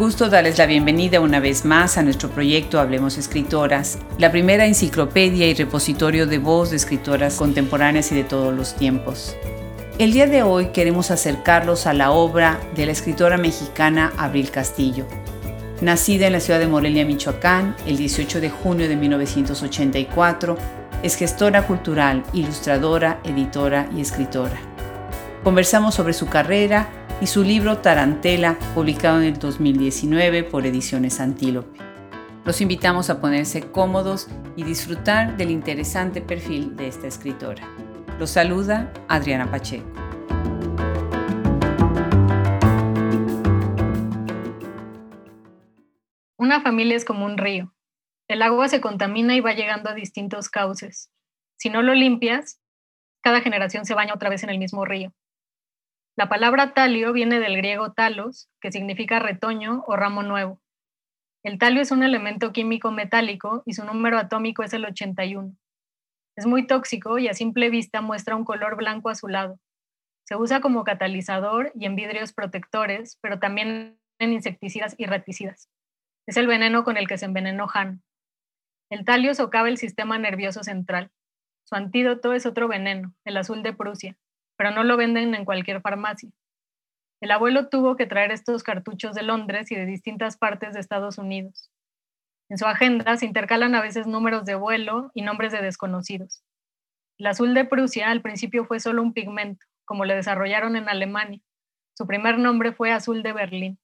Gusto darles la bienvenida una vez más a nuestro proyecto Hablemos Escritoras, la primera enciclopedia y repositorio de voz de escritoras contemporáneas y de todos los tiempos. El día de hoy queremos acercarlos a la obra de la escritora mexicana Abril Castillo. Nacida en la ciudad de Morelia, Michoacán, el 18 de junio de 1984, es gestora cultural, ilustradora, editora y escritora. Conversamos sobre su carrera, y su libro Tarantela, publicado en el 2019 por Ediciones Antílope. Los invitamos a ponerse cómodos y disfrutar del interesante perfil de esta escritora. Los saluda Adriana Pacheco. Una familia es como un río. El agua se contamina y va llegando a distintos cauces. Si no lo limpias, cada generación se baña otra vez en el mismo río. La palabra talio viene del griego talos, que significa retoño o ramo nuevo. El talio es un elemento químico metálico y su número atómico es el 81. Es muy tóxico y a simple vista muestra un color blanco azulado. Se usa como catalizador y en vidrios protectores, pero también en insecticidas y reticidas. Es el veneno con el que se envenenó Han. El talio socava el sistema nervioso central. Su antídoto es otro veneno, el azul de Prusia, pero no lo venden en cualquier farmacia. El abuelo tuvo que traer estos cartuchos de Londres y de distintas partes de Estados Unidos. En su agenda se intercalan a veces números de vuelo y nombres de desconocidos. El azul de Prusia al principio fue solo un pigmento, como le desarrollaron en Alemania. Su primer nombre fue azul de Berlín.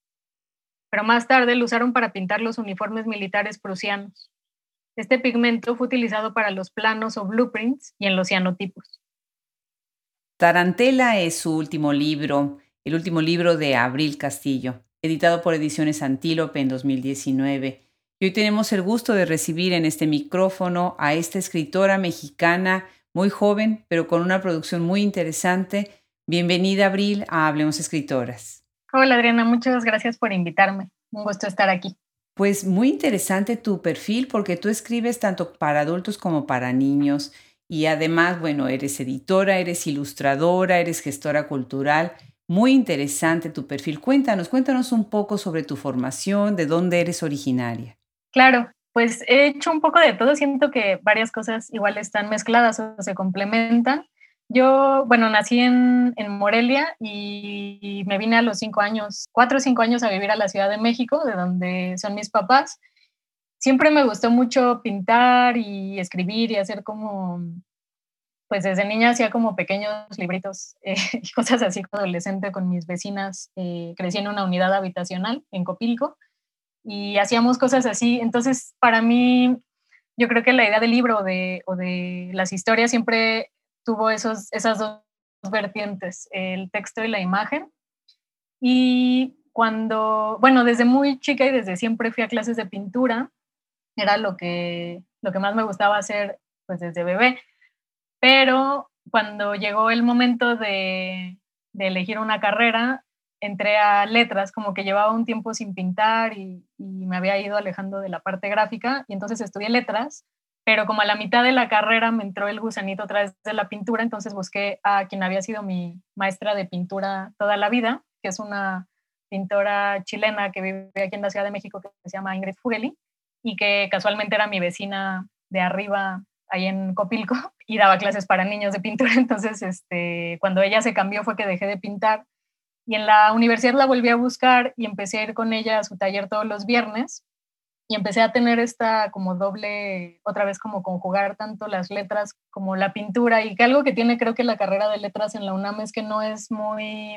Pero más tarde lo usaron para pintar los uniformes militares prusianos. Este pigmento fue utilizado para los planos o blueprints y en los cianotipos. Tarantela es su último libro, el último libro de Abril Castillo, editado por Ediciones Antílope en 2019. Y hoy tenemos el gusto de recibir en este micrófono a esta escritora mexicana muy joven, pero con una producción muy interesante. Bienvenida, Abril, a Hablemos Escritoras. Hola, Adriana, muchas gracias por invitarme. Un gusto estar aquí. Pues muy interesante tu perfil porque tú escribes tanto para adultos como para niños y además, bueno, eres editora, eres ilustradora, eres gestora cultural. Muy interesante tu perfil. Cuéntanos, cuéntanos un poco sobre tu formación, de dónde eres originaria. Claro, pues he hecho un poco de todo. Siento que varias cosas igual están mezcladas o se complementan. Yo, bueno, nací en, en, Morelia y me vine a los cinco años, cuatro o cinco años a vivir a la Ciudad de México, de donde son mis papás siempre me gustó mucho pintar y escribir y hacer como, pues desde niña hacía como pequeños libritos eh, y cosas así como adolescente con mis vecinas. Eh, crecí en una unidad habitacional en Copilco y hacíamos cosas así. Entonces, para mí, yo creo que la idea del libro de, o de las historias siempre tuvo esos, esas dos vertientes, el texto y la imagen. Y cuando, bueno, desde muy chica y desde siempre fui a clases de pintura era lo que, lo que más me gustaba hacer pues desde bebé. Pero cuando llegó el momento de, de elegir una carrera, entré a letras, como que llevaba un tiempo sin pintar y, y, me había ido alejando de la parte gráfica y entonces estudié letras, pero como a la mitad de la carrera me entró el gusanito a través de la pintura, entonces busqué a quien había sido mi maestra de pintura toda la vida, que es una pintora chilena que vive aquí en la Ciudad de México que se llama Ingrid Fugeli y que casualmente era mi vecina de arriba ahí en Copilco y daba clases para niños de pintura. Entonces, este, cuando ella se cambió fue que dejé de pintar y en la universidad la volví a buscar y empecé a ir con ella a su taller todos los viernes y empecé a tener esta como doble, otra vez como conjugar tanto las letras como la pintura y que algo que tiene creo que la carrera de letras en la UNAM es que no es muy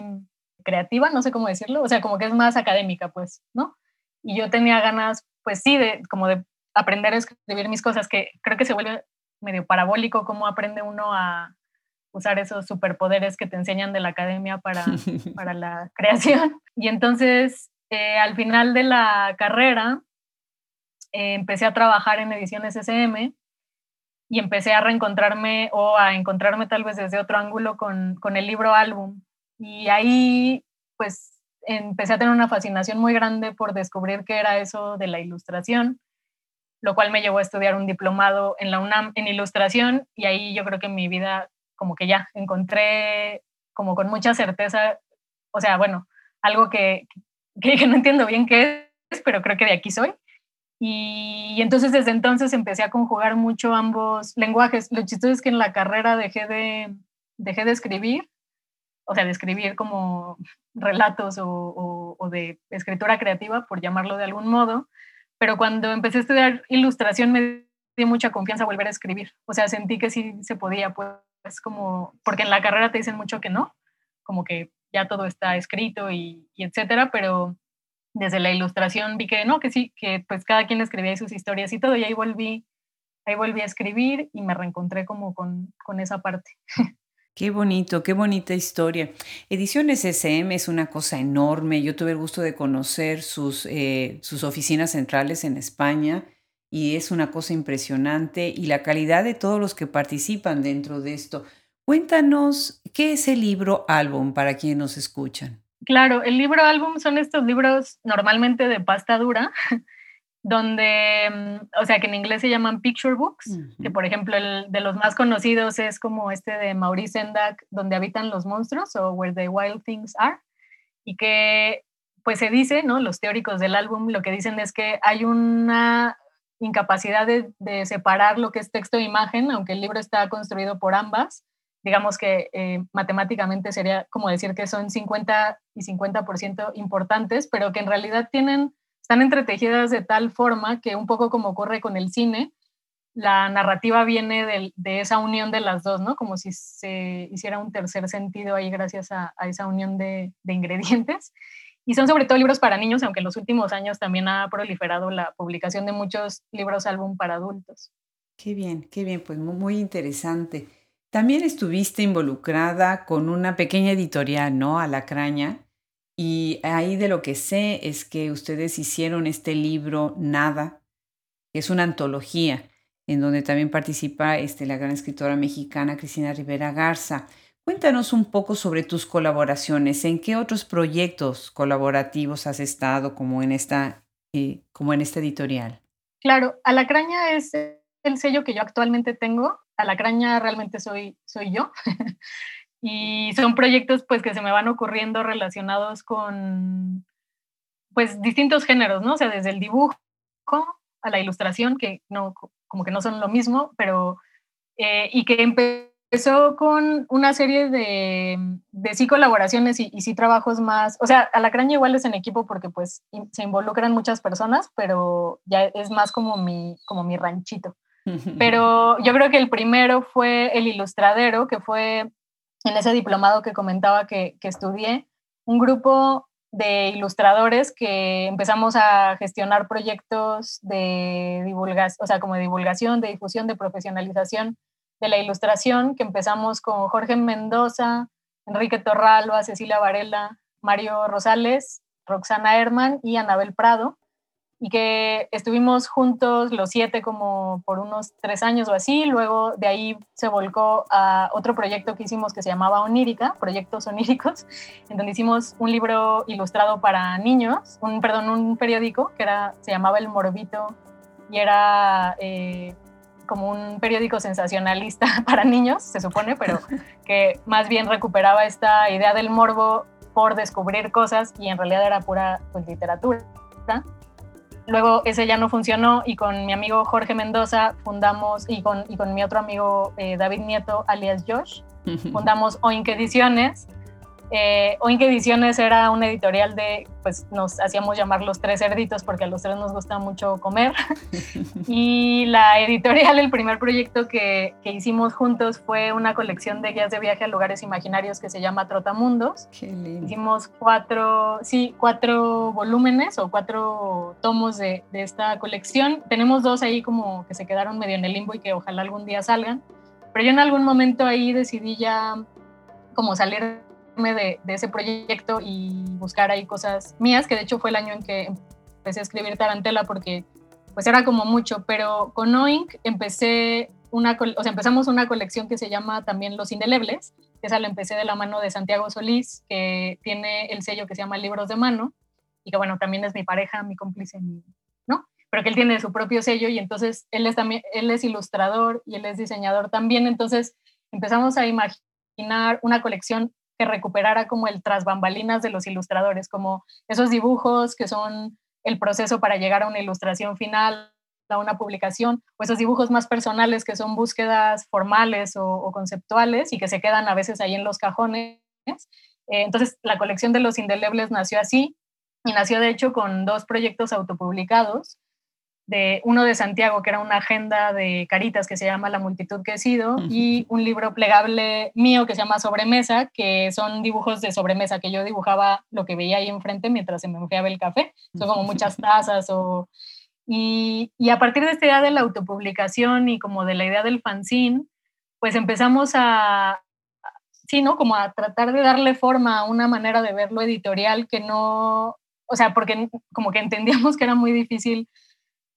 creativa, no sé cómo decirlo, o sea, como que es más académica, pues, ¿no? Y yo tenía ganas pues sí, de, como de aprender a escribir mis cosas, que creo que se vuelve medio parabólico cómo aprende uno a usar esos superpoderes que te enseñan de la academia para, para la creación. Y entonces, eh, al final de la carrera, eh, empecé a trabajar en ediciones SM y empecé a reencontrarme o a encontrarme tal vez desde otro ángulo con, con el libro álbum. Y ahí, pues, empecé a tener una fascinación muy grande por descubrir qué era eso de la ilustración, lo cual me llevó a estudiar un diplomado en la UNAM en ilustración y ahí yo creo que en mi vida como que ya encontré como con mucha certeza, o sea, bueno, algo que, que, no entiendo bien qué es, pero creo que de aquí soy. Y, entonces desde entonces empecé a conjugar mucho ambos lenguajes. Lo chistoso es que en la carrera dejé de, dejé de escribir, o sea, de escribir como relatos o, o de escritura creativa, por llamarlo de algún modo, pero cuando empecé a estudiar ilustración me di mucha confianza volver a escribir. O sea, sentí que sí se podía, pues como, porque en la carrera te dicen mucho que no, como que ya todo está escrito y, etcétera, pero desde la ilustración vi que no, que sí, que pues cada quien escribía sus historias y todo, y ahí volví, ahí volví a escribir y me reencontré como con, con esa parte. Qué bonito, qué bonita historia. Ediciones SM es una cosa enorme. Yo tuve el gusto de conocer sus, eh, sus oficinas centrales en España y es una cosa impresionante y la calidad de todos los que participan dentro de esto. Cuéntanos, ¿qué es el libro álbum para quienes nos escuchan? Claro, el libro álbum son estos libros normalmente de pasta dura, donde, mm, o sea, que en inglés se llaman picture books, que por ejemplo el de los más conocidos es como este de Maurice Sendak, donde habitan los monstruos o Where the Wild Things Are, y que pues se dice, ¿no? Los teóricos del álbum lo que dicen es que hay una incapacidad de, separar lo que es texto e imagen, aunque el libro está construido por ambas. Digamos que eh, matemáticamente sería como decir que son 50 y 50% importantes, pero que en realidad tienen, están entretejidas de tal forma que un poco como ocurre con el cine, la narrativa viene de, esa unión de las dos, ¿no? Como si se hiciera un tercer sentido ahí gracias a, esa unión de, de ingredientes. Y son sobre todo libros para niños, aunque en los últimos años también ha proliferado la publicación de muchos libros álbum para adultos. Qué bien, qué bien, pues muy interesante. También estuviste involucrada con una pequeña editorial, ¿no? Alacraña. Y ahí de lo que sé es que ustedes hicieron este libro Nada, que es una antología en donde también participa este, la gran escritora mexicana Cristina Rivera Garza. Cuéntanos un poco sobre tus colaboraciones. ¿En qué otros proyectos colaborativos has estado como en esta, eh, como en esta editorial? Claro, Alacraña es el sello que yo actualmente tengo. Alacraña realmente soy, soy yo. y son proyectos pues que se me van ocurriendo relacionados con pues distintos géneros, ¿no? O sea, desde el dibujo a la ilustración, que no, como que no son lo mismo, pero eh, y que empezó con una serie de, de sí colaboraciones y, sí trabajos más, o sea, Alacraña igual es en equipo porque pues se involucran muchas personas, pero ya es más como mi, como mi ranchito. Pero yo creo que el primero fue el ilustradero, que fue en ese diplomado que comentaba que, que estudié, un grupo de ilustradores que empezamos a gestionar proyectos de divulgación, o sea, como de divulgación, de difusión, de profesionalización de la ilustración, que empezamos con Jorge Mendoza, Enrique Torralba, Cecilia Varela, Mario Rosales, Roxana Herman y Anabel Prado, y que estuvimos juntos los siete como por unos tres años o así, luego de ahí se volcó a otro proyecto que hicimos que se llamaba Onírica, Proyectos Oníricos, en donde hicimos un libro ilustrado para niños, un, perdón, un periódico que era, se llamaba El Morbito y era... Eh, como un periódico sensacionalista para niños, se supone, pero que más bien recuperaba esta idea del morbo por descubrir cosas y en realidad era pura pues, literatura. Luego ese ya no funcionó y con mi amigo Jorge Mendoza fundamos, y con, y con mi otro amigo eh, David Nieto, alias Josh, fundamos Oink Ediciones, eh, Oink Ediciones era una editorial de, pues nos hacíamos llamar los tres cerditos porque a los tres nos gusta mucho comer. y la editorial, el primer proyecto que, que, hicimos juntos fue una colección de guías de viaje a lugares imaginarios que se llama Trotamundos. Hicimos cuatro, sí, cuatro volúmenes o cuatro tomos de, de esta colección. Tenemos dos ahí como que se quedaron medio en el limbo y que ojalá algún día salgan. Pero yo en algún momento ahí decidí ya como salir de, ese proyecto y buscar ahí cosas mías, que de hecho fue el año en que empecé a escribir Tarantela porque pues era como mucho, pero con Oink empecé una, o sea, empezamos una colección que se llama también Los Indelebles, que esa la empecé de la mano de Santiago Solís, que tiene el sello que se llama Libros de Mano, y que bueno, también es mi pareja, mi cómplice, ¿no? Pero que él tiene su propio sello y entonces él es también, él es ilustrador y él es diseñador también, entonces empezamos a imaginar una colección que recuperara como el tras bambalinas de los ilustradores, como esos dibujos que son el proceso para llegar a una ilustración final, a una publicación, o esos dibujos más personales que son búsquedas formales o, conceptuales y que se quedan a veces ahí en los cajones. Eh, entonces, la colección de los indelebles nació así y nació de hecho con dos proyectos autopublicados de uno de Santiago, que era una agenda de caritas que se llama La multitud que he sido, y un libro plegable mío que se llama Sobremesa, que son dibujos de sobremesa, que yo dibujaba lo que veía ahí enfrente mientras se me enfriaba el café. Son como muchas tazas o... Y, y a partir de esta idea de la autopublicación y como de la idea del fanzine, pues empezamos a, sí, ¿no? Como a tratar de darle forma a una manera de verlo editorial que no, o sea, porque como que entendíamos que era muy difícil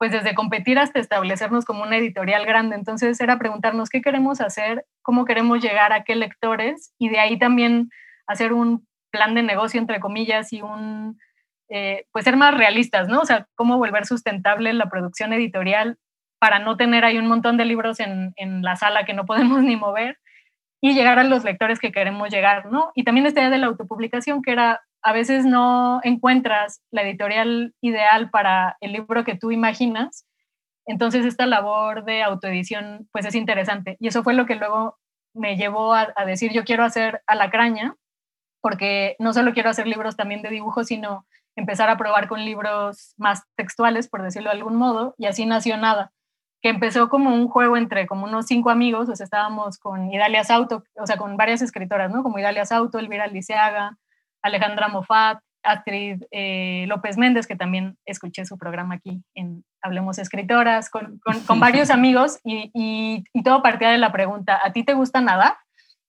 pues desde competir hasta establecernos como una editorial grande. Entonces era preguntarnos qué queremos hacer, cómo queremos llegar a qué lectores y de ahí también hacer un plan de negocio, entre comillas, y un, eh, pues ser más realistas, ¿no? O sea, cómo volver sustentable la producción editorial para no tener ahí un montón de libros en, en la sala que no podemos ni mover y llegar a los lectores que queremos llegar, ¿no? Y también esta idea de la autopublicación, que era a veces no encuentras la editorial ideal para el libro que tú imaginas, entonces esta labor de autoedición pues es interesante. Y eso fue lo que luego me llevó a, decir yo quiero hacer Alacraña, porque no solo quiero hacer libros también de dibujo, sino empezar a probar con libros más textuales, por decirlo de algún modo, y así nació Nada, que empezó como un juego entre como unos cinco amigos, o sea, estábamos con Idalia Sauto, o sea, con varias escritoras, ¿no? Como Idalia Sauto, Elvira Liceaga, Alejandra Mofat, Astrid eh, López Méndez, que también escuché su programa aquí en Hablemos Escritoras, con, varios amigos y, todo partía de la pregunta, ¿a ti te gusta nadar?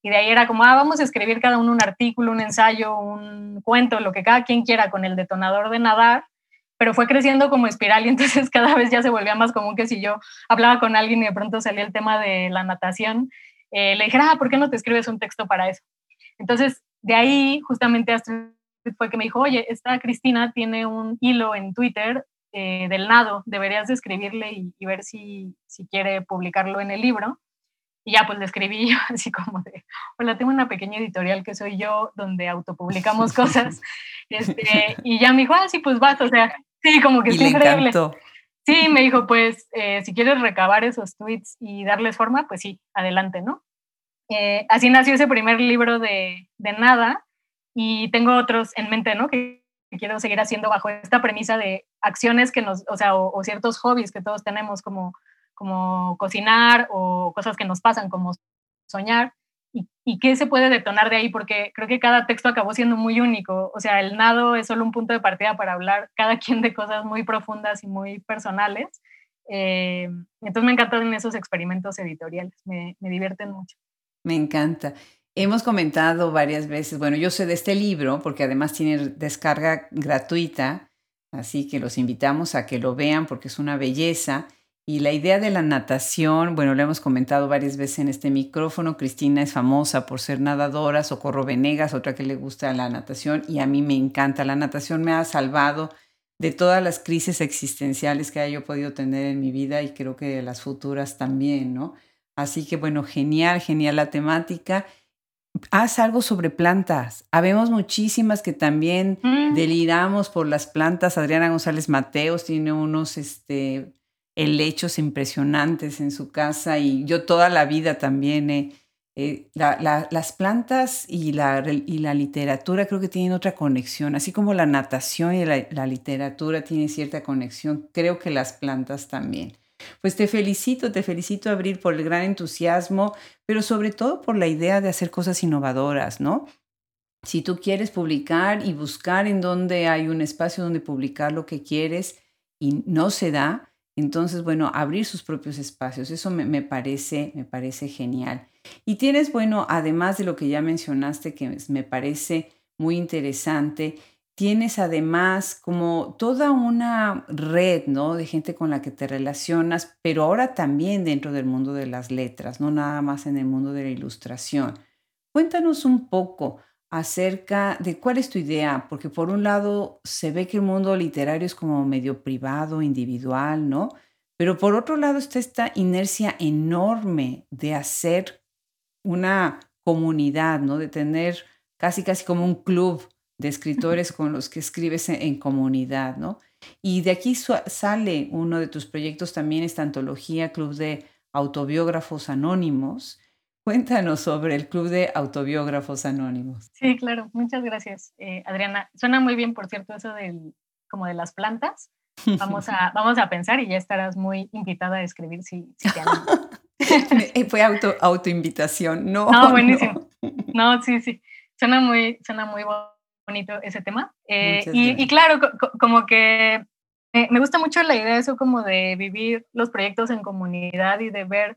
Y de ahí era como, ah, vamos a escribir cada uno un artículo, un ensayo, un cuento, lo que cada quien quiera con el detonador de nadar, pero fue creciendo como espiral y entonces cada vez ya se volvía más común que si yo hablaba con alguien y de pronto salía el tema de la natación, eh, le dijera, ah, ¿por qué no te escribes un texto para eso? Entonces, de ahí justamente Astrid fue que me dijo, oye, esta Cristina tiene un hilo en Twitter eh, del nado, deberías de escribirle y, ver si, si, quiere publicarlo en el libro. Y ya pues le escribí yo así como de, hola, tengo una pequeña editorial que soy yo, donde autopublicamos cosas. Este, y ya me dijo, ah, sí, pues vas, o sea, sí, como que es increíble. Sí, me dijo, pues eh, si quieres recabar esos tweets y darles forma, pues sí, adelante, ¿no? Eh, así nació ese primer libro de, de, Nada y tengo otros en mente, ¿no? Que, quiero seguir haciendo bajo esta premisa de acciones que nos, o sea, o, ciertos hobbies que todos tenemos como, como cocinar o cosas que nos pasan como soñar y, y, qué se puede detonar de ahí, porque creo que cada texto acabó siendo muy único. O sea, el nado es solo un punto de partida para hablar cada quien de cosas muy profundas y muy personales. Eh, entonces me encantan esos experimentos editoriales, me, me divierten mucho. Me encanta. Hemos comentado varias veces, bueno, yo sé de este libro porque además tiene descarga gratuita, así que los invitamos a que lo vean porque es una belleza. Y la idea de la natación, bueno, lo hemos comentado varias veces en este micrófono. Cristina es famosa por ser nadadora, Socorro Venegas, otra que le gusta la natación, y a mí me encanta. La natación me ha salvado de todas las crisis existenciales que haya podido tener en mi vida y creo que de las futuras también, ¿no? Así que bueno, genial, genial la temática. Haz algo sobre plantas. Habemos muchísimas que también mm. deliramos por las plantas. Adriana González Mateos tiene unos este, helechos impresionantes en su casa y yo toda la vida también las plantas y la, y la literatura creo que tienen otra conexión, así como la natación y la, la literatura tienen cierta conexión, creo que las plantas también. Pues te felicito, te felicito, Abril, por el gran entusiasmo, pero sobre todo por la idea de hacer cosas innovadoras, ¿no? Si tú quieres publicar y buscar en donde hay un espacio donde publicar lo que quieres y no se da, entonces, bueno, abrir sus propios espacios, eso me, me parece, me parece genial. Y tienes, bueno, además de lo que ya mencionaste, que me parece muy interesante, tienes además como toda una red, ¿no? De gente con la que te relacionas, pero ahora también dentro del mundo de las letras, no nada más en el mundo de la ilustración. Cuéntanos un poco acerca de cuál es tu idea, porque por un lado se ve que el mundo literario es como medio privado, individual, ¿no? Pero por otro lado está esta inercia enorme de hacer una comunidad, ¿no? De tener casi casi como un club de escritores con los que escribes en, comunidad, ¿no? Y de aquí sale uno de tus proyectos también, esta antología, Club de Autobiógrafos Anónimos. Cuéntanos sobre el Club de Autobiógrafos Anónimos. Sí, claro, muchas gracias, eh, Adriana. Suena muy bien, por cierto, eso del, como de las plantas. Vamos a, vamos a pensar y ya estarás muy invitada a escribir si, si te eh, Fue auto, autoinvitación, no. No, buenísimo. No. sí, sí. Suena muy, suena muy bonito ese tema. Eh, y, claro, como que me gusta mucho la idea de eso, como de vivir los proyectos en comunidad y de ver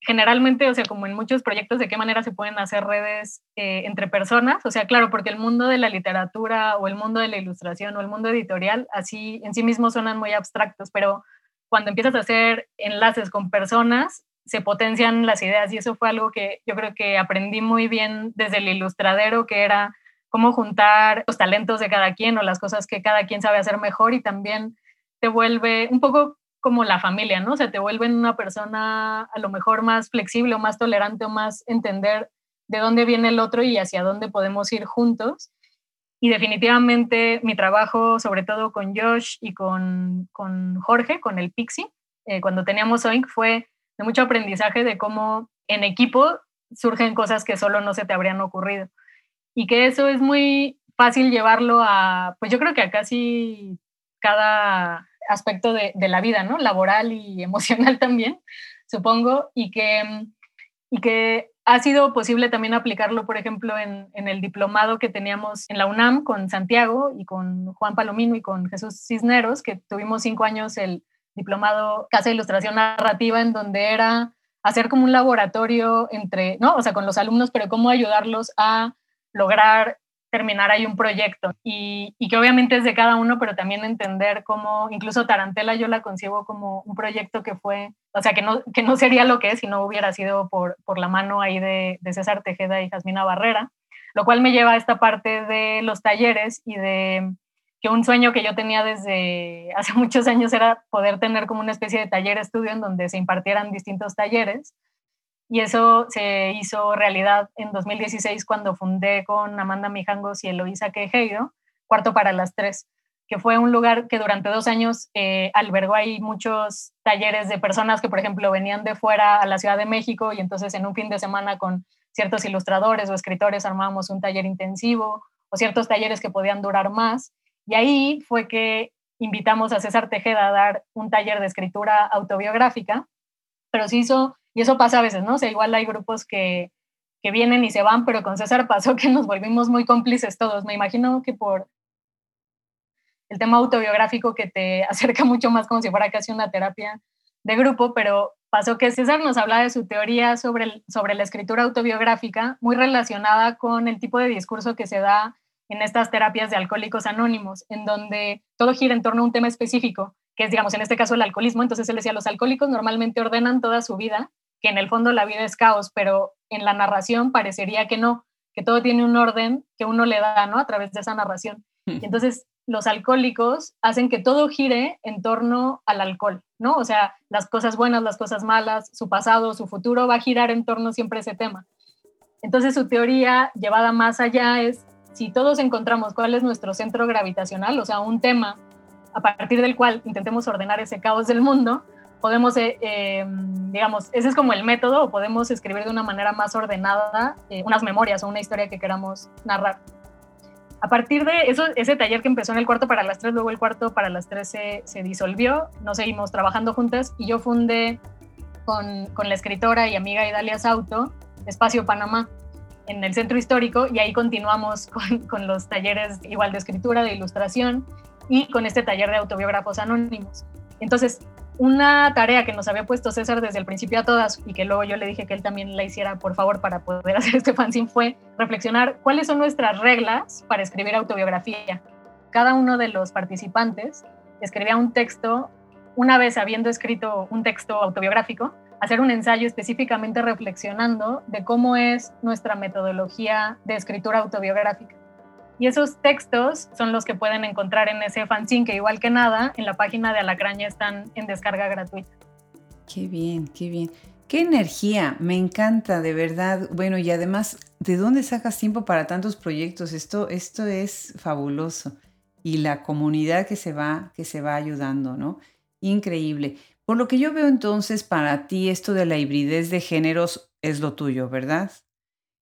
generalmente, o sea, como en muchos proyectos, de qué manera se pueden hacer redes eh, entre personas. O sea, claro, porque el mundo de la literatura o el mundo de la ilustración o el mundo editorial, así en sí mismos suenan muy abstractos, pero cuando empiezas a hacer enlaces con personas, se potencian las ideas y eso fue algo que yo creo que aprendí muy bien desde el ilustradero, que era cómo juntar los talentos de cada quien o las cosas que cada quien sabe hacer mejor y también te vuelve un poco como la familia, ¿no? O sea, te vuelven una persona a lo mejor más flexible o más tolerante o más entender de dónde viene el otro y hacia dónde podemos ir juntos. Y definitivamente mi trabajo, sobre todo con Josh y con, con Jorge, con el Pixie, eh, cuando teníamos Oink, fue de mucho aprendizaje de cómo en equipo surgen cosas que solo no se te habrían ocurrido. Y que eso es muy fácil llevarlo a, pues yo creo que a casi cada aspecto de, de la vida, ¿no? Laboral y emocional también, supongo, y que, y que ha sido posible también aplicarlo, por ejemplo, en, en, el diplomado que teníamos en la UNAM con Santiago y con Juan Palomino y con Jesús Cisneros, que tuvimos cinco años el diplomado Casa de Ilustración Narrativa, en donde era hacer como un laboratorio entre, ¿no? O sea, con los alumnos, pero cómo ayudarlos a lograr terminar ahí un proyecto. Y, que obviamente es de cada uno, pero también entender cómo, incluso Tarantela yo la concibo como un proyecto que fue, o sea, que no, que no sería lo que es si no hubiera sido por, por la mano ahí de, de César Tejeda y Jasmina Barrera, lo cual me lleva a esta parte de los talleres y de que un sueño que yo tenía desde hace muchos años era poder tener como una especie de taller estudio en donde se impartieran distintos talleres y eso se hizo realidad en 2016 cuando fundé con Amanda Mijangos y Eloisa Quejeiro, Cuarto para las Tres, que fue un lugar que durante dos años eh, albergó ahí muchos talleres de personas que, por ejemplo, venían de fuera a la Ciudad de México y entonces en un fin de semana con ciertos ilustradores o escritores armábamos un taller intensivo o ciertos talleres que podían durar más. Y ahí fue que invitamos a César Tejeda a dar un taller de escritura autobiográfica, pero se hizo y eso pasa a veces, ¿no? O sea, igual hay grupos que, que vienen y se van, pero con César pasó que nos volvimos muy cómplices todos. Me imagino que por el tema autobiográfico que te acerca mucho más como si fuera casi una terapia de grupo, pero pasó que César nos hablaba de su teoría sobre, sobre la escritura autobiográfica, muy relacionada con el tipo de discurso que se da en estas terapias de alcohólicos anónimos, en donde todo gira en torno a un tema específico, que es, digamos, en este caso el alcoholismo. Entonces él decía, los alcohólicos normalmente ordenan toda su vida que en el fondo la vida es caos, pero en la narración parecería que no, que todo tiene un orden que uno le da, ¿no? A través de esa narración. Y entonces los alcohólicos hacen que todo gire en torno al alcohol, ¿no? O sea, las cosas buenas, las cosas malas, su pasado, su futuro va a girar en torno siempre a ese tema. Entonces su teoría llevada más allá es, si todos encontramos cuál es nuestro centro gravitacional, o sea, un tema a partir del cual intentemos ordenar ese caos del mundo, podemos, eh, em, digamos, ese es como el método, o podemos escribir de una manera más ordenada eh, unas memorias o una historia que queramos narrar. A partir de eso, ese taller que empezó en el cuarto para las tres, luego el cuarto para las tres se, se disolvió, nos seguimos trabajando juntas y yo fundé con, con la escritora y amiga Idalia Sauto Espacio Panamá en el centro histórico y ahí continuamos con, con los talleres igual de escritura, de ilustración y con este taller de autobiógrafos anónimos. Entonces, una tarea que nos había puesto César desde el principio a todas y que luego yo le dije que él también la hiciera por favor para poder hacer este fanzine fue reflexionar cuáles son nuestras reglas para escribir autobiografía. Cada uno de los participantes escribía un texto, una vez habiendo escrito un texto autobiográfico, hacer un ensayo específicamente reflexionando de cómo es nuestra metodología de escritura autobiográfica. Y esos textos son los que pueden encontrar en ese fanzine, que igual que nada, en la página de Alacraña están en descarga gratuita. Qué bien, qué bien. Qué energía, me encanta, de verdad. Bueno, y además ¿de dónde sacas tiempo para tantos proyectos? Esto, esto es fabuloso. Y la comunidad que se va, que se va ayudando, ¿no? Increíble. Por lo que yo veo entonces, para ti esto de la hibridez de géneros es lo tuyo, ¿verdad?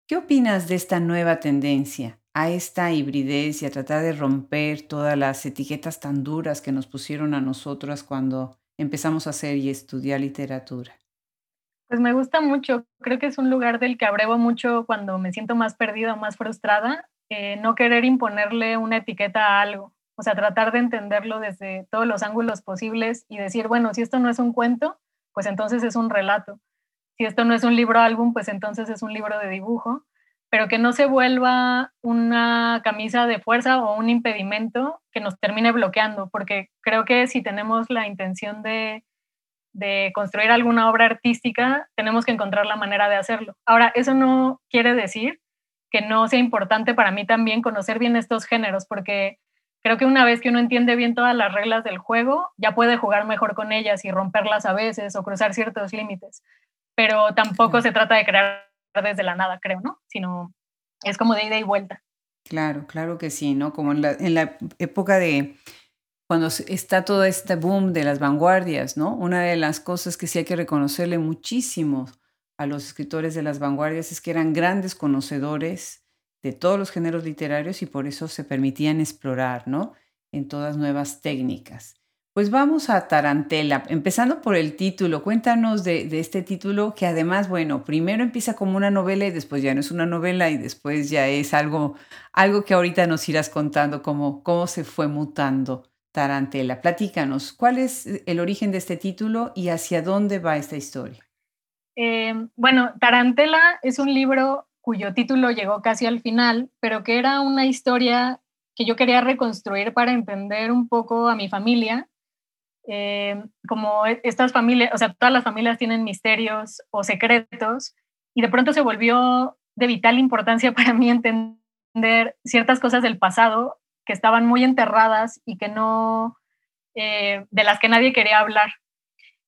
¿Qué opinas de esta nueva tendencia, a esta hibridez y a tratar de romper todas las etiquetas tan duras que nos pusieron a nosotras cuando empezamos a hacer y estudiar literatura? Pues me gusta mucho, creo que es un lugar del que abrevo mucho cuando me siento más perdida o más frustrada, eh, no querer imponerle una etiqueta a algo, o sea, tratar de entenderlo desde todos los ángulos posibles y decir, bueno, si esto no es un cuento, pues entonces es un relato si esto no es un libro álbum, pues entonces es un libro de dibujo, pero que no se vuelva una camisa de fuerza o un impedimento que nos termine bloqueando, porque creo que si tenemos la intención de, de construir alguna obra artística, tenemos que encontrar la manera de hacerlo. Ahora, eso no quiere decir que no sea importante para mí también conocer bien estos géneros, porque creo que una vez que uno entiende bien todas las reglas del juego, ya puede jugar mejor con ellas y romperlas a veces o cruzar ciertos límites pero tampoco se trata de crear desde la nada, creo, ¿no? Sino es como de ida y vuelta. Claro, claro que sí, ¿no? Como en la, en la época de cuando está todo este boom de las vanguardias, ¿no? Una de las cosas que sí hay que reconocerle muchísimo a los escritores de las vanguardias es que eran grandes conocedores de todos los géneros literarios y por eso se permitían explorar, ¿no? En todas nuevas técnicas. Pues vamos a Tarantela, empezando por el título. Cuéntanos de, este título que además, bueno, primero empieza como una novela y después ya no es una novela y después ya es algo, algo que ahorita nos irás contando cómo, cómo se fue mutando Tarantela. Platícanos, ¿cuál es el origen de este título y hacia dónde va esta historia? Eh, bueno, Tarantela es un libro cuyo título llegó casi al final, pero que era una historia que yo quería reconstruir para entender un poco a mi familia eh, como e, estas familias, o sea, todas las familias tienen misterios o secretos, y de pronto se volvió de vital importancia para mí entender ciertas cosas del pasado que estaban muy enterradas y que no, eh, de las que nadie quería hablar.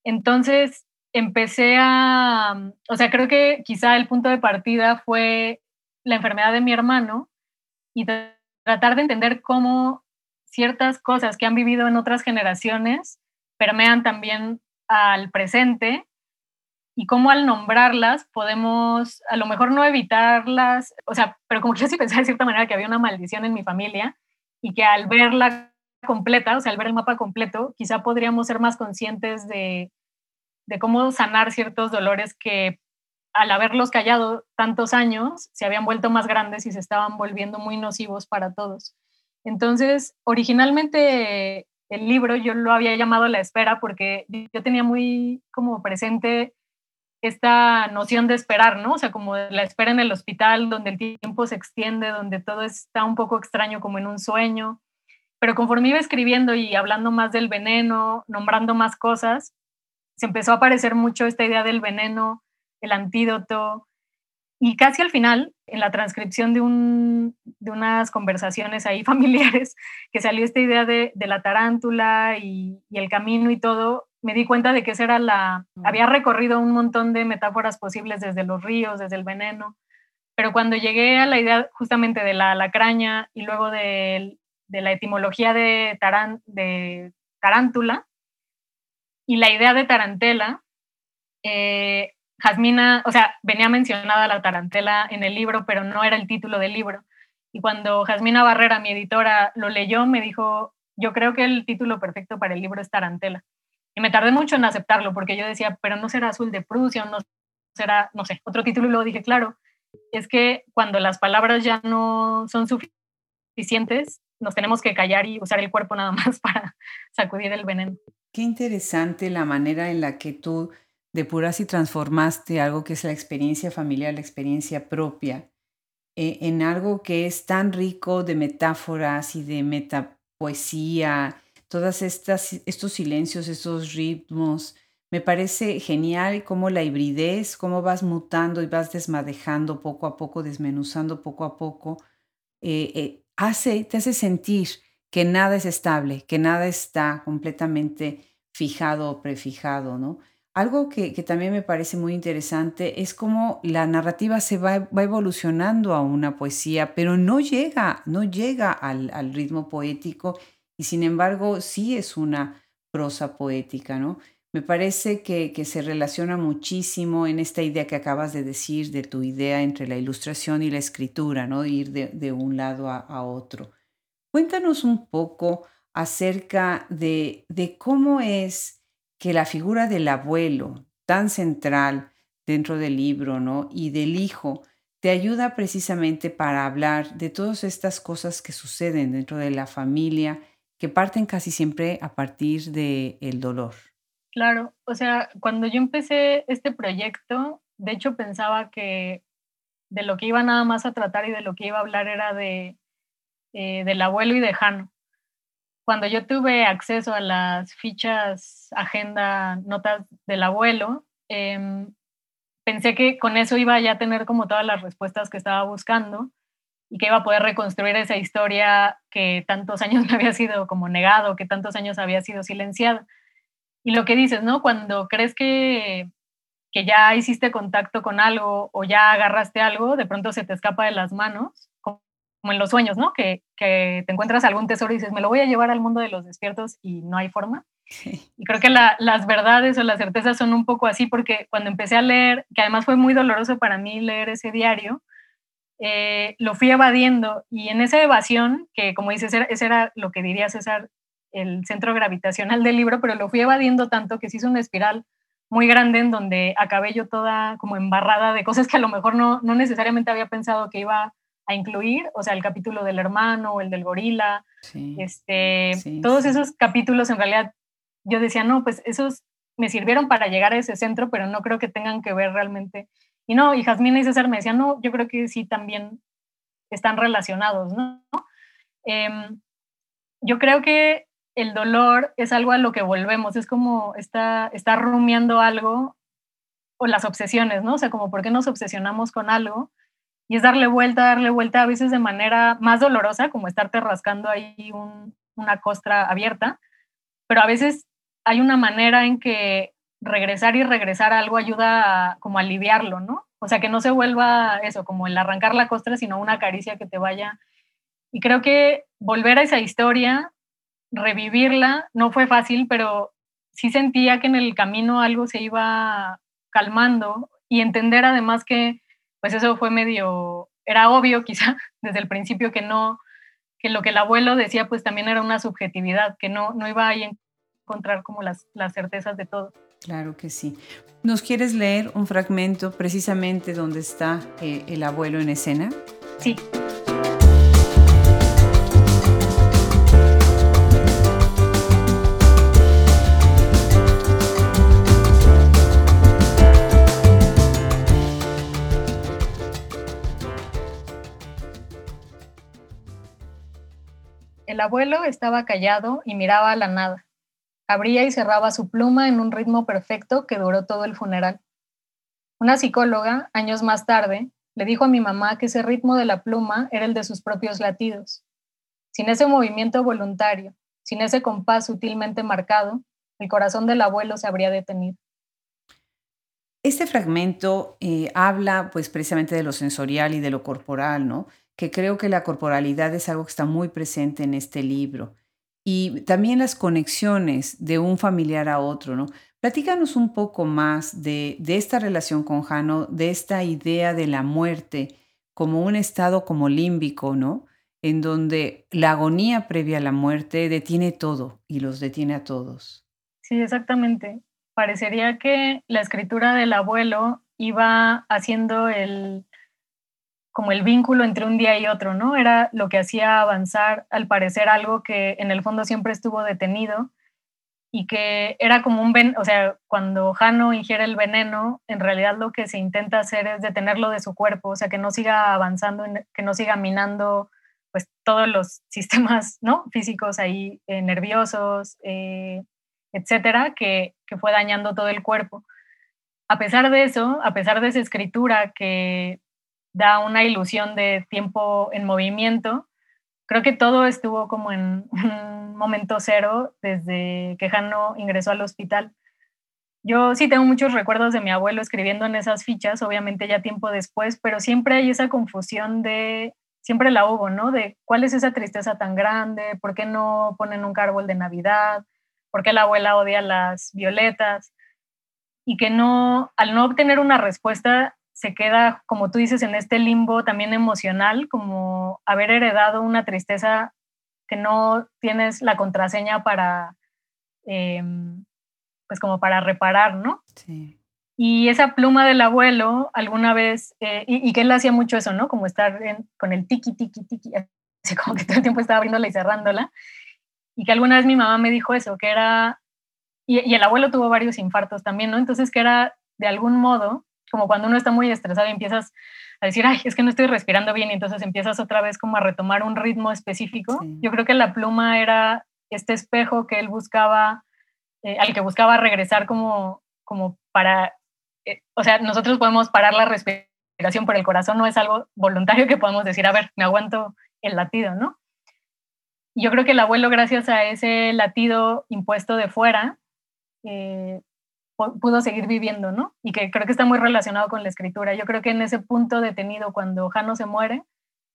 Entonces empecé a, o sea, creo que quizá el punto de partida fue la enfermedad de mi hermano y tratar de entender cómo ciertas cosas que han vivido en otras generaciones permean también al presente y cómo al nombrarlas podemos a lo mejor no evitarlas, o sea, pero como que yo sí pensaba de cierta manera que había una maldición en mi familia y que al verla completa, o sea, al ver el mapa completo, quizá podríamos ser más conscientes de, de cómo sanar ciertos dolores que al haberlos callado tantos años se habían vuelto más grandes y se estaban volviendo muy nocivos para todos. Entonces, originalmente el libro yo lo había llamado La espera porque yo tenía muy como presente esta noción de esperar, ¿no? O sea, como la espera en el hospital, donde el tiempo se extiende, donde todo está un poco extraño como en un sueño. Pero conforme iba escribiendo y hablando más del veneno, nombrando más cosas, se empezó a aparecer mucho esta idea del veneno, el antídoto, y casi al final, en la transcripción de, un, de unas conversaciones ahí familiares, que salió esta idea de, de la tarántula y, y, el camino y todo, me di cuenta de que esa era la... Había recorrido un montón de metáforas posibles desde los ríos, desde el veneno, pero cuando llegué a la idea justamente de la lacraña y luego de, de la etimología de, tarán, de tarántula y la idea de tarantela, eh, Jasmina, o sea, venía mencionada la tarantela en el libro, pero no era el título del libro. Y cuando Jasmina Barrera, mi editora, lo leyó, me dijo, yo creo que el título perfecto para el libro es Tarantela. Y me tardé mucho en aceptarlo, porque yo decía, pero no será Azul de Prusia, no será, no sé, otro título. Y luego dije, claro, es que cuando las palabras ya no son suficientes, nos tenemos que callar y usar el cuerpo nada más para sacudir el veneno. Qué interesante la manera en la que tú depuras y transformaste algo que es la experiencia familiar, la experiencia propia, eh, en algo que es tan rico de metáforas y de metapoesía, todas estas estos silencios, estos ritmos. Me parece genial cómo la hibridez, cómo vas mutando y vas desmadejando poco a poco, desmenuzando poco a poco, eh, eh, hace, te hace sentir que nada es estable, que nada está completamente fijado o prefijado, ¿no? Algo que, también me parece muy interesante es cómo la narrativa se va, evolucionando a una poesía, pero no llega, no llega al, ritmo poético y sin embargo sí es una prosa poética, ¿no? Me parece que, se relaciona muchísimo en esta idea que acabas de decir, de tu idea entre la ilustración y la escritura, ¿no? Ir de, un lado a, otro. Cuéntanos un poco acerca de, de cómo es que la figura del abuelo, tan central dentro del libro, ¿no? Y del hijo, te ayuda precisamente para hablar de todas estas cosas que suceden dentro de la familia, que parten casi siempre a partir del el dolor. Claro, o sea, cuando yo empecé este proyecto, de hecho pensaba que de lo que iba nada más a tratar y de lo que iba a hablar era de, eh, del abuelo y de Jano cuando yo tuve acceso a las fichas, agenda, notas del abuelo, em, pensé que con eso iba ya a tener como todas las respuestas que estaba buscando y que iba a poder reconstruir esa historia que tantos años me había sido como negado, que tantos años había sido silenciada. Y lo que dices, ¿no? Cuando crees que, que ya hiciste contacto con algo o ya agarraste algo, de pronto se te escapa de las manos como en los sueños, ¿no? Que, que, te encuentras algún tesoro y dices, me lo voy a llevar al mundo de los despiertos y no hay forma. Y creo que las verdades o las certezas son un poco así porque cuando empecé a leer, que además fue muy doloroso para mí leer ese diario, eh, lo fui evadiendo y en esa evasión, que como dices, ese era lo que diría César, el centro gravitacional del libro, pero lo fui evadiendo tanto que se hizo una espiral muy grande en donde acabé yo toda como embarrada de cosas que a lo mejor no, no necesariamente había pensado que iba a incluir, o sea, el capítulo del hermano, o el del gorila, este, todos esos capítulos en realidad yo decía, no, pues esos me sirvieron para llegar a ese centro, pero no creo que tengan que ver realmente. Y no, y Jasmine y César me decían, no, yo creo que sí también están relacionados, ¿no? Em, yo creo que el dolor es algo a lo que volvemos, es como está, está rumiando algo, o las obsesiones, ¿no? O sea, como por qué nos obsesionamos con algo y es darle vuelta, darle vuelta a veces de manera más dolorosa, como estarte rascando ahí una costra abierta, pero a veces hay una manera en que regresar y regresar a algo ayuda a como aliviarlo, ¿no? O sea, que no se vuelva eso, como el arrancar la costra, sino una caricia que te vaya. Y creo que volver a esa historia, revivirla, no fue fácil, pero sí sentía que en el camino algo se iba calmando y entender además que pues eso fue medio, era obvio quizá desde el principio que no, que lo que el abuelo decía pues también era una subjetividad, que no, no iba a encontrar como las, las certezas de todo. Claro que sí. ¿Nos quieres leer un fragmento precisamente donde está eh, el abuelo en escena? Sí. El abuelo estaba callado y miraba a la nada. Abría y cerraba su pluma en un ritmo perfecto que duró todo el funeral. Una psicóloga, años más tarde, le dijo a mi mamá que ese ritmo de la pluma era el de sus propios latidos. Sin ese movimiento voluntario, sin ese compás sutilmente marcado, el corazón del abuelo se habría detenido. Este fragmento eh, habla pues precisamente de lo sensorial y de lo corporal, ¿no? Que creo que la corporalidad es algo que está muy presente en este libro. Y también las conexiones de un familiar a otro, ¿no? Platícanos un poco más de, esta relación con Jano, de esta idea de la muerte como un estado como límbico, ¿no? En donde la agonía previa a la muerte detiene todo y los detiene a todos. Sí, exactamente. Parecería que la escritura del abuelo iba haciendo el, como el vínculo entre un día y otro, ¿no? Era lo que hacía avanzar, al parecer, algo que en el fondo siempre estuvo detenido y que era como un ven, o sea, cuando Jano ingiere el veneno, en realidad lo que se intenta hacer es detenerlo de su cuerpo, o sea, que no siga avanzando, que no siga minando pues todos los sistemas, ¿no? Físicos ahí, eh, nerviosos, eh, etcétera, que, que fue dañando todo el cuerpo. A pesar de eso, a pesar de esa escritura que da una ilusión de tiempo en movimiento. Creo que todo estuvo como en un momento cero desde que Jano ingresó al hospital. yo sí tengo muchos recuerdos de mi abuelo escribiendo en esas fichas, obviamente ya tiempo después, pero siempre hay esa confusión de, siempre la hubo, ¿no? De cuál es esa tristeza tan grande, por qué no ponen un árbol de Navidad, por qué la abuela odia las violetas, y que no, al no obtener una respuesta, se queda, como tú dices, en este limbo también emocional, como haber heredado una tristeza que no tienes la contraseña para, em, pues como para reparar, ¿no? Sí. Y esa pluma del abuelo, alguna vez, eh, y, que él hacía mucho eso, ¿no? Como estar con el tiki, tiki, tiki, así como que todo el tiempo estaba abriéndola y cerrándola. Y que alguna vez mi mamá me dijo eso, que era, y, y el abuelo tuvo varios infartos también, ¿no? Entonces que era de algún modo como cuando uno está muy estresado y empiezas a decir, ay, es que no estoy respirando bien y entonces empiezas otra vez como a retomar un ritmo específico. Yo creo que la pluma era este espejo que él buscaba, eh, al que buscaba regresar como, como para, eh, o sea, nosotros podemos parar la respiración, por el corazón no es algo voluntario que podemos decir, a ver, me aguanto el latido, ¿no? Yo creo que el abuelo, gracias a ese latido impuesto de fuera, eh, pudo seguir viviendo, ¿no? Y que creo que está muy relacionado con la escritura. Yo creo que en ese punto detenido, cuando Jano se muere,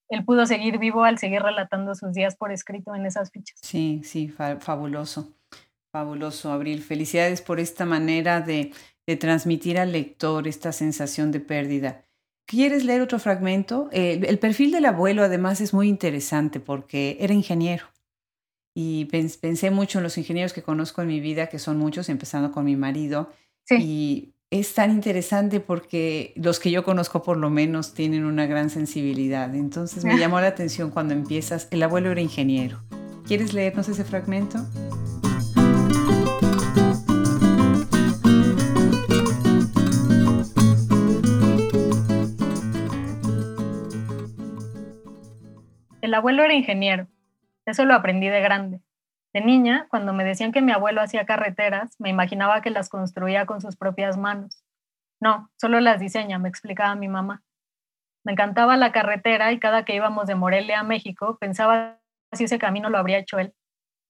él pudo seguir vivo al seguir relatando sus días por escrito en esas fichas. Sí, sí, fabuloso, fabuloso, Abril. Felicidades por esta manera de, transmitir al lector esta sensación de pérdida. ¿Quieres leer otro fragmento? el perfil del abuelo además es muy interesante porque era ingeniero y pensé mucho en los ingenieros que conozco en mi vida, que son muchos, empezando con mi marido. Y es tan interesante porque los que yo conozco por lo menos tienen una gran sensibilidad. Entonces me llamó la atención cuando empiezas, el abuelo era ingeniero. ¿Quieres leernos ese fragmento? El abuelo era ingeniero eso lo aprendí de grande. De niña, cuando me decían que mi abuelo hacía carreteras, me imaginaba que las construía con sus propias manos. No, solo las diseña, me explicaba mi mamá. Me encantaba la carretera y cada que íbamos de Morelia a México pensaba si ese camino lo habría hecho él.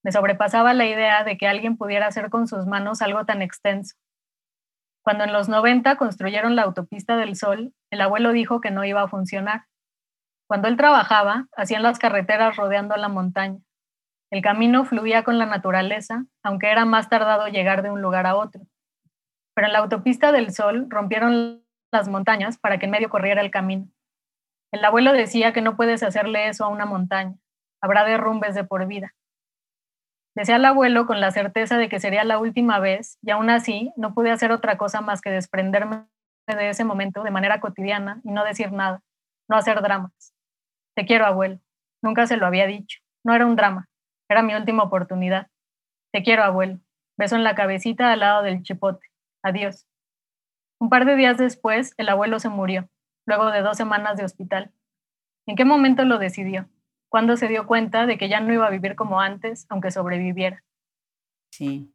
Me sobrepasaba la idea de que alguien pudiera hacer con sus manos algo tan extenso. Cuando en los 90 construyeron la autopista del Sol, el abuelo dijo que no iba a funcionar. Cuando él trabajaba, hacían las carreteras rodeando la montaña. El camino fluía con la naturaleza, aunque era más tardado llegar de un lugar a otro. Pero en la autopista del Sol rompieron las montañas para que en medio corriera el camino. El abuelo decía que no puedes hacerle eso a una montaña. Habrá derrumbes de por vida. Decía el abuelo con la certeza de que sería la última vez, y aún así no pude hacer otra cosa más que desprenderme de ese momento de manera cotidiana y no decir nada, no hacer dramas. Te quiero, abuelo. Nunca se lo había dicho. No era un drama. Era mi última oportunidad. Te quiero, abuelo. Beso en la cabecita al lado del chipote. Adiós. Un par de días después, el abuelo se murió, luego de dos semanas de hospital. ¿En qué momento lo decidió? ¿Cuándo se dio cuenta de que ya no iba a vivir como antes, aunque sobreviviera? Sí,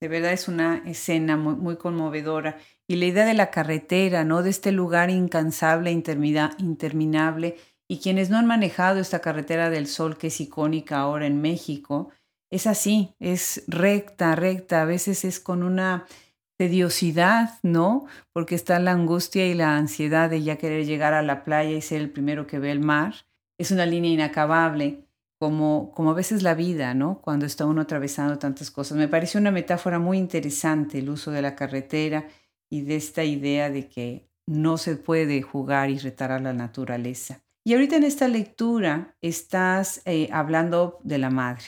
de verdad es una escena muy, conmovedora. Y la idea de la carretera, ¿no? De este lugar incansable, interminable, y quienes no han manejado esta carretera del sol que es icónica ahora en México, es así, es recta, recta, a veces es con una tediosidad, ¿no? Porque está la angustia y la ansiedad de ya querer llegar a la playa y ser el primero que ve el mar. Es una línea inacabable, como, como a veces la vida, ¿no? Cuando está uno atravesando tantas cosas. Me pareció una metáfora muy interesante el uso de la carretera y de esta idea de que no se puede jugar y retar a la naturaleza. Y ahorita en esta lectura estás eh, hablando de la madre.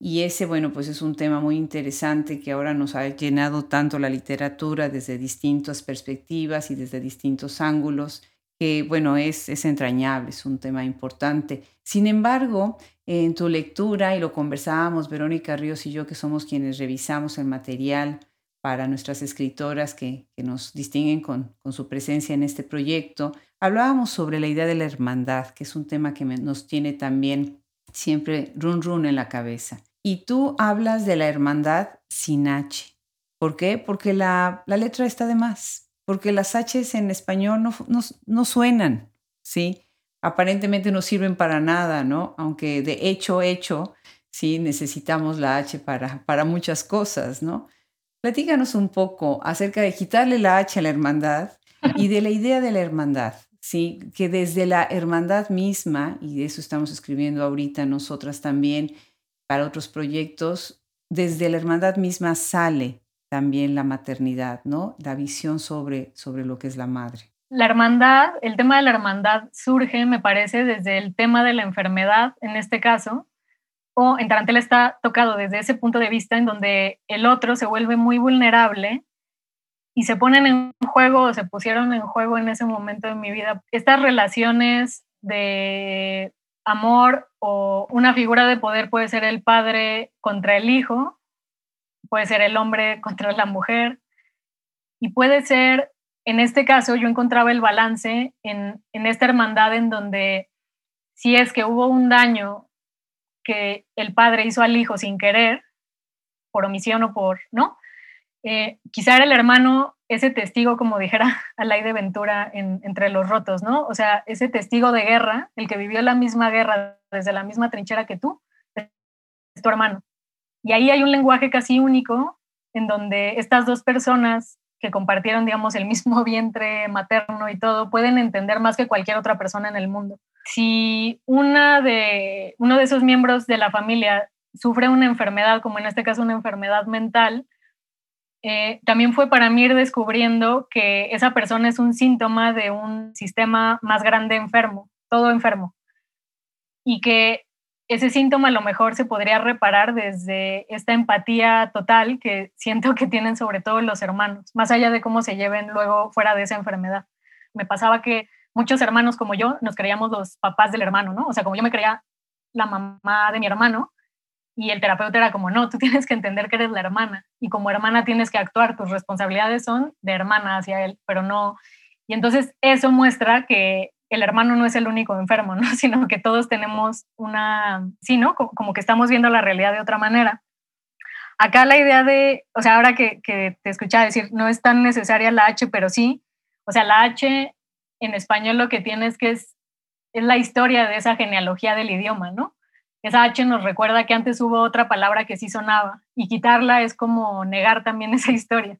Y ese, bueno, pues es un tema muy interesante que ahora nos ha llenado tanto la literatura desde distintas perspectivas y desde distintos ángulos, que, bueno, es, es entrañable, es un tema importante. Sin embargo, en tu lectura, y lo conversábamos Verónica Ríos y yo, que somos quienes revisamos el material para nuestras escritoras que, que nos distinguen con, con su presencia en este proyecto, Hablábamos sobre la idea de la hermandad, que es un tema que nos tiene también siempre run run en la cabeza. Y tú hablas de la hermandad sin H. ¿Por qué? Porque la, letra está de más, porque las Hs en español no, no, suenan, ¿sí? Aparentemente no sirven para nada, ¿no? Aunque de hecho, hecho, sí necesitamos la H para, para muchas cosas, ¿no? Platícanos un poco acerca de quitarle la H a la hermandad y de la idea de la hermandad. Sí, que desde la hermandad misma, y de eso estamos escribiendo ahorita nosotras también para otros proyectos, desde la hermandad misma sale también la maternidad, ¿no? La visión sobre, sobre lo que es la madre. La hermandad, el tema de la hermandad surge, me parece, desde el tema de la enfermedad, en este caso, o en Tarantela está tocado desde ese punto de vista en donde el otro se vuelve muy vulnerable y se ponen en juego o se pusieron en juego en ese momento de mi vida estas relaciones de amor o una figura de poder puede ser el padre contra el hijo, puede ser el hombre contra la mujer y puede ser, en este caso yo encontraba el balance en, en esta hermandad en donde si es que hubo un daño que el padre hizo al hijo sin querer, por omisión o por, ¿no? Eh, quizá era el hermano, ese testigo, como dijera Alaide Ventura en Entre los Rotos, ¿no? O sea, ese testigo de guerra, el que vivió la misma guerra desde la misma trinchera que tú, es tu hermano. Y ahí hay un lenguaje casi único en donde estas dos personas que compartieron, digamos, el mismo vientre materno y todo, pueden entender más que cualquier otra persona en el mundo. Si una de, uno de esos miembros de la familia sufre una enfermedad, como en este caso una enfermedad mental, eh, también fue para mí ir descubriendo que esa persona es un síntoma de un sistema más grande enfermo, todo enfermo, y que ese síntoma a lo mejor se podría reparar desde esta empatía total que siento que tienen sobre todo los hermanos, más allá de cómo se lleven luego fuera de esa enfermedad. Me pasaba que muchos hermanos como yo nos creíamos los papás del hermano, ¿no? O sea, como yo me creía la mamá de mi hermano, y el terapeuta era como, no, tú tienes que entender que eres la hermana y como hermana tienes que actuar, tus responsabilidades son de hermana hacia él, pero no. Y entonces eso muestra que el hermano no es el único enfermo, ¿no? Sino que todos tenemos una, sí, ¿no? Como, que estamos viendo la realidad de otra manera. Acá la idea de, o sea, ahora que, te escuchaba decir, no es tan necesaria la H, pero sí, o sea, la H en español lo que tiene es que es, es la historia de esa genealogía del idioma, ¿no? Esa H nos recuerda que antes hubo otra palabra que sí sonaba y quitarla es como negar también esa historia.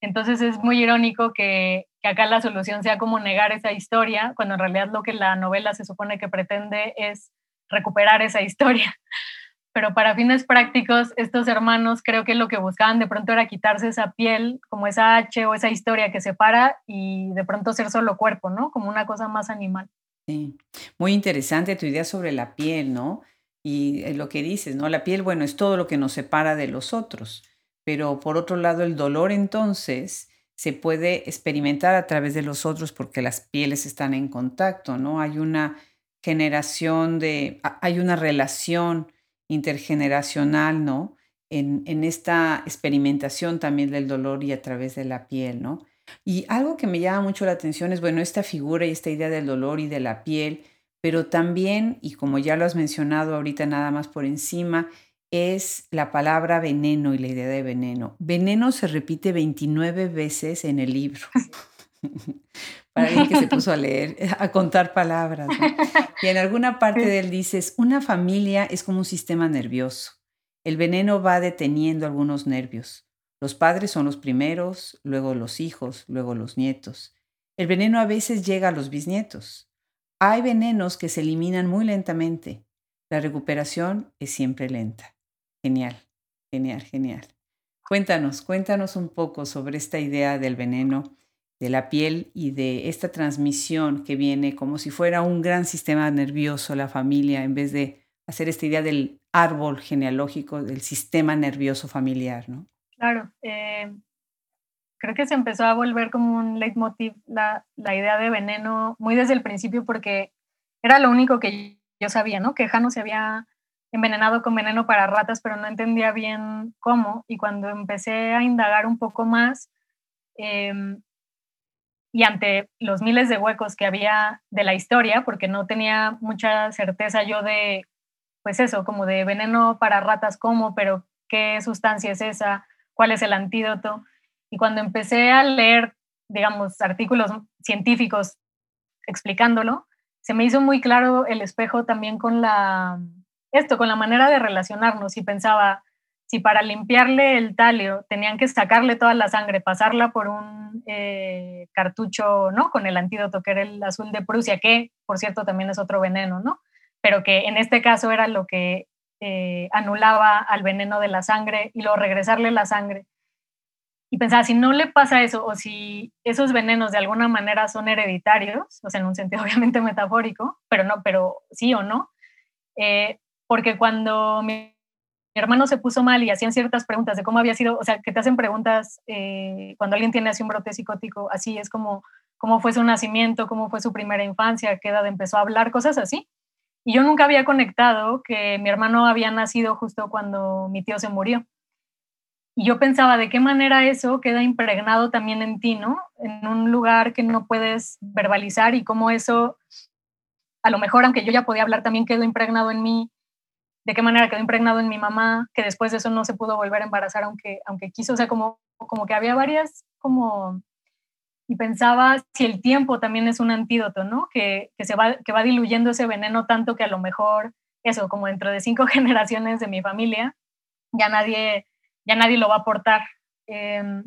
Entonces es muy irónico que, acá la solución sea como negar esa historia, cuando en realidad lo que la novela se supone que pretende es recuperar esa historia. Pero para fines prácticos, estos hermanos creo que lo que buscaban de pronto era quitarse esa piel, como esa H o esa historia que separa y de pronto ser solo cuerpo, ¿no? Como una cosa más animal. Sí, muy interesante tu idea sobre la piel, ¿no? Y eh, lo que dices, ¿no? La piel, bueno, es todo lo que nos separa de los otros, pero por otro lado el dolor entonces se puede experimentar a través de los otros porque las pieles están en contacto, ¿no? Hay una generación de, hay una relación intergeneracional, ¿no? En, en, esta experimentación también del dolor y a través de la piel, ¿no? Y algo que me llama mucho la atención es, bueno, esta figura y esta idea del dolor y de la piel pero también, y como ya lo has mencionado ahorita nada más por encima, es la palabra veneno y la idea de veneno. Veneno se repite 29 veces en el libro. Para alguien que se puso a leer, a contar palabras. Y en alguna parte de él dices, una familia es como un sistema nervioso. El veneno va deteniendo algunos nervios. Los padres son los primeros, luego los hijos, luego los nietos. El veneno a veces llega a los bisnietos. Hay venenos que se eliminan muy lentamente. La recuperación es siempre lenta. Genial, genial, genial. Cuéntanos, cuéntanos un poco sobre esta idea del veneno de la piel y de esta transmisión que viene como si fuera un gran sistema nervioso la familia en vez de hacer esta idea del árbol genealógico del sistema nervioso familiar, ¿no? Claro, eh, creo que se empezó a volver como un leitmotiv la, la, idea de veneno muy desde el principio porque era lo único que yo sabía, ¿no? Que Jano se había envenenado con veneno para ratas, pero no entendía bien cómo. Y cuando empecé a indagar un poco más, eh, y ante los miles de huecos que había de la historia, porque no tenía mucha certeza yo de, pues eso, como de veneno para ratas, ¿cómo? Pero qué sustancia es esa, cuál es el antídoto. Y cuando empecé a leer, digamos, artículos científicos explicándolo, se me hizo muy claro el espejo también con la, esto, con la manera de relacionarnos y pensaba, si para limpiarle el talio tenían que sacarle toda la sangre, pasarla por un eh, cartucho, ¿no? Con el antídoto que era el azul de Prusia, que por cierto también es otro veneno, ¿no? Pero que en este caso era lo que eh, anulaba al veneno de la sangre y luego regresarle la sangre. Y pensaba, si no le pasa eso o si esos venenos de alguna manera son hereditarios, o sea, en un sentido obviamente metafórico, pero no, pero sí o no, eh, porque cuando mi hermano se puso mal y hacían ciertas preguntas de cómo había sido, o sea, que te hacen preguntas eh, cuando alguien tiene así un brote psicótico, así es como cómo fue su nacimiento, cómo fue su primera infancia, qué edad empezó a hablar, cosas así. Y yo nunca había conectado que mi hermano había nacido justo cuando mi tío se murió. Y yo pensaba, ¿de qué manera eso queda impregnado también en ti, ¿no? En un lugar que no puedes verbalizar y cómo eso, a lo mejor, aunque yo ya podía hablar, también quedó impregnado en mí de qué manera quedó impregnado en mi mamá, que después de eso no se pudo volver a embarazar aunque, aunque quiso, o sea, como, como que había varias, como, y pensaba si el tiempo también es un antídoto, ¿no? Que, que, se va, que va diluyendo ese veneno tanto que a lo mejor, eso, como dentro de cinco generaciones de mi familia, ya nadie, ya nadie lo va a aportar. Em,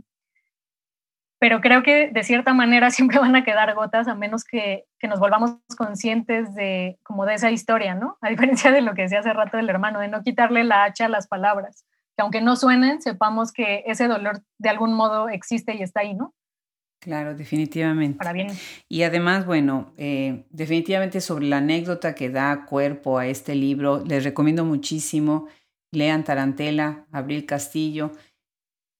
pero creo que de cierta manera siempre van a quedar gotas a menos que, que, nos volvamos conscientes de como de esa historia, ¿no? A diferencia de lo que decía hace rato del hermano, de no quitarle la hacha a las palabras, que aunque no suenen, sepamos que ese dolor de algún modo existe y está ahí, ¿no? Claro, definitivamente. Para bien. Y además, bueno, eh, definitivamente sobre la anécdota que da cuerpo a este libro, les recomiendo muchísimo, lean Tarantela, Abril Castillo,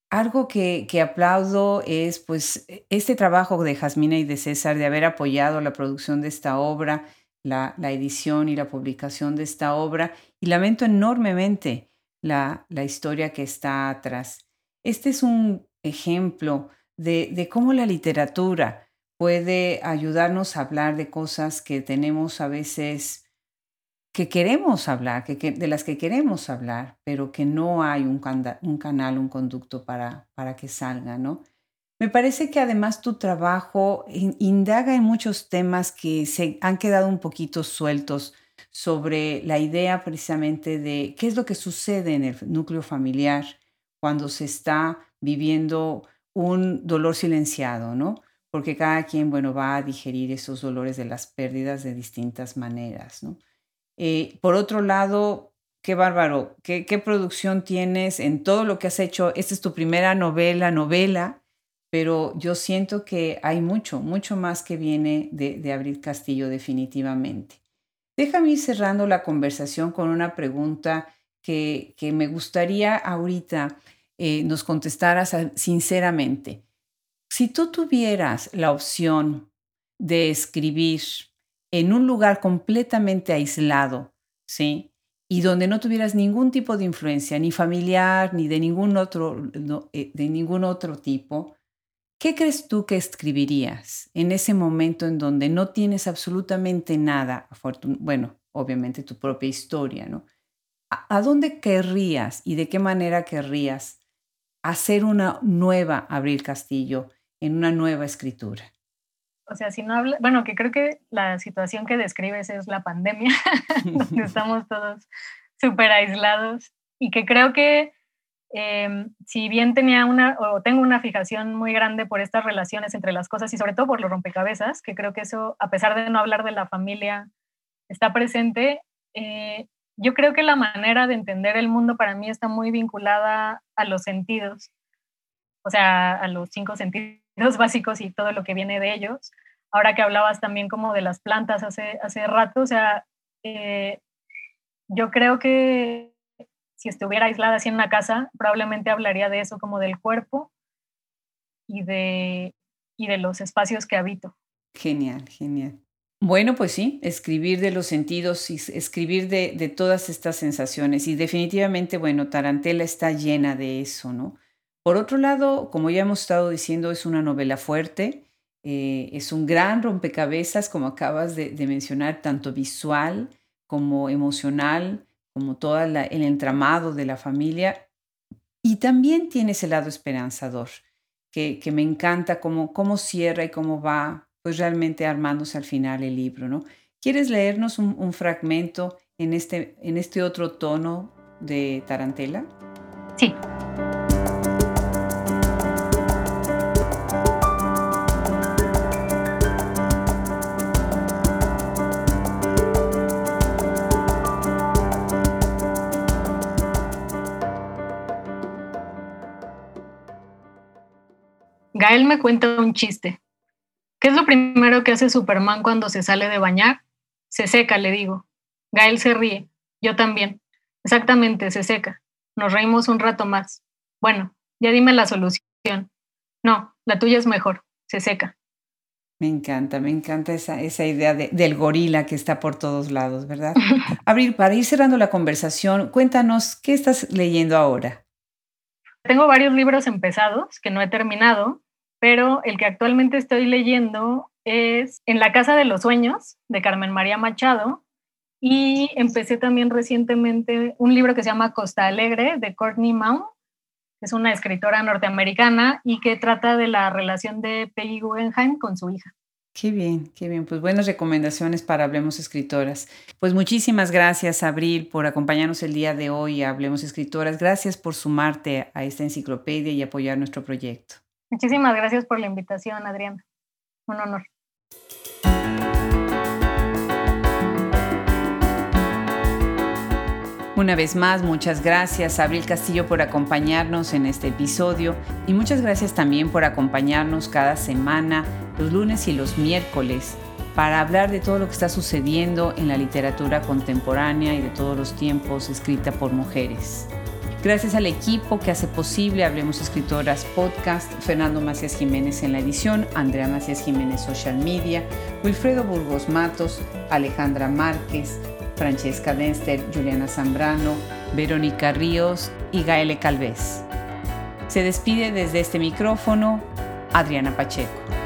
algo que, aplaudo es pues este trabajo de Jasmina y de César de haber apoyado la producción de esta obra, la, edición y la publicación de esta obra y lamento enormemente la, la historia que está atrás. Este es un ejemplo de, de cómo la literatura puede ayudarnos a hablar de cosas que tenemos a veces que queremos hablar, de las que queremos hablar, pero que no hay un, un canal, un conducto para, para que salga, ¿no? Me parece que además tu trabajo indaga en muchos temas que se han quedado un poquito sueltos sobre la idea precisamente de qué es lo que sucede en el núcleo familiar cuando se está viviendo un dolor silenciado, ¿no? Porque cada quien, bueno, va a digerir esos dolores de las pérdidas de distintas maneras, ¿no? Eh, por otro lado, qué bárbaro, ¿Qué, producción tienes en todo lo que has hecho. Esta es tu primera novela, novela, pero yo siento que hay mucho, mucho más que viene de, de Abril Castillo definitivamente. Déjame ir cerrando la conversación con una pregunta que, me gustaría ahorita eh, nos contestaras sinceramente. Si tú tuvieras la opción de escribir en un lugar completamente aislado, ¿sí? Y donde no tuvieras ningún tipo de influencia, ni familiar, ni de ningún otro, eh, de ningún otro tipo, ¿qué crees tú que escribirías en ese momento en donde no tienes absolutamente nada? Bueno, obviamente tu propia historia, ¿no? ¿A, dónde querrías y de qué manera querrías hacer una nueva Abril Castillo en una nueva escritura? O sea, si no habla, bueno, que creo que la situación que describes es la pandemia, donde estamos todos súper aislados y que creo que em, si bien tenía una, o tengo una fijación muy grande por estas relaciones entre las cosas y sobre todo por los rompecabezas, que creo que eso, a pesar de no hablar de la familia, está presente, eh, yo creo que la manera de entender el mundo para mí está muy vinculada a los sentidos, o sea, a los cinco sentidos básicos y todo lo que viene de ellos. Ahora que hablabas también como de las plantas hace, hace rato, o sea, eh, yo creo que si estuviera aislada así en una casa, probablemente hablaría de eso como del cuerpo y de, y de los espacios que habito. Genial, genial. Bueno, pues sí, escribir de los sentidos y escribir de, de, todas estas sensaciones. Y definitivamente, bueno, Tarantela está llena de eso, ¿no? Por otro lado, como ya hemos estado diciendo, es una novela fuerte, eh, es un gran rompecabezas, como acabas de, mencionar, tanto visual como emocional, como todo el entramado de la familia. Y también tiene ese lado esperanzador, que, me encanta cómo, cómo cierra y cómo va, pues realmente armándose al final el libro, ¿no? ¿Quieres leernos un, fragmento en este, en este otro tono de Tarantela? Sí. Gael me cuenta un chiste. ¿Qué es lo primero que hace Superman cuando se sale de bañar? Se seca, le digo. Gael se ríe. Yo también. Exactamente, se seca. Nos reímos un rato más. Bueno, ya dime la solución. No, la tuya es mejor. Se seca. Me encanta, me encanta esa, esa idea del gorila que está por todos lados, ¿verdad? Abril, para ir cerrando la conversación, cuéntanos, ¿qué estás leyendo ahora? Tengo varios libros empezados que no he terminado, pero el que actualmente estoy leyendo es En la Casa de los Sueños, de Carmen María Machado, y empecé también recientemente un libro que se llama Costa Alegre, de Courtney Maun, que es una escritora norteamericana y que trata de la relación de Peggy Guggenheim con su hija. Qué bien, qué bien. Pues buenas recomendaciones para Hablemos Escritoras. Pues muchísimas gracias, Abril, por acompañarnos el día de hoy a Hablemos Escritoras. Gracias por sumarte a esta enciclopedia y apoyar nuestro proyecto. Muchísimas gracias por la invitación, Adriana. Un honor. Una vez más, muchas gracias Abril Castillo por acompañarnos en este episodio y muchas gracias también por acompañarnos cada semana, los lunes y los miércoles, para hablar de todo lo que está sucediendo en la literatura contemporánea y de todos los tiempos escrita por mujeres. Gracias al equipo que hace posible Hablemos Escritoras Podcast, Fernando Macías Jiménez en la edición, Andrea Macías Jiménez Social Media, Wilfredo Burgos Matos, Alejandra Márquez, Francesca Denster, Juliana Zambrano, Verónica Ríos y Gaele Calvez. Se despide desde este micrófono Adriana Pacheco.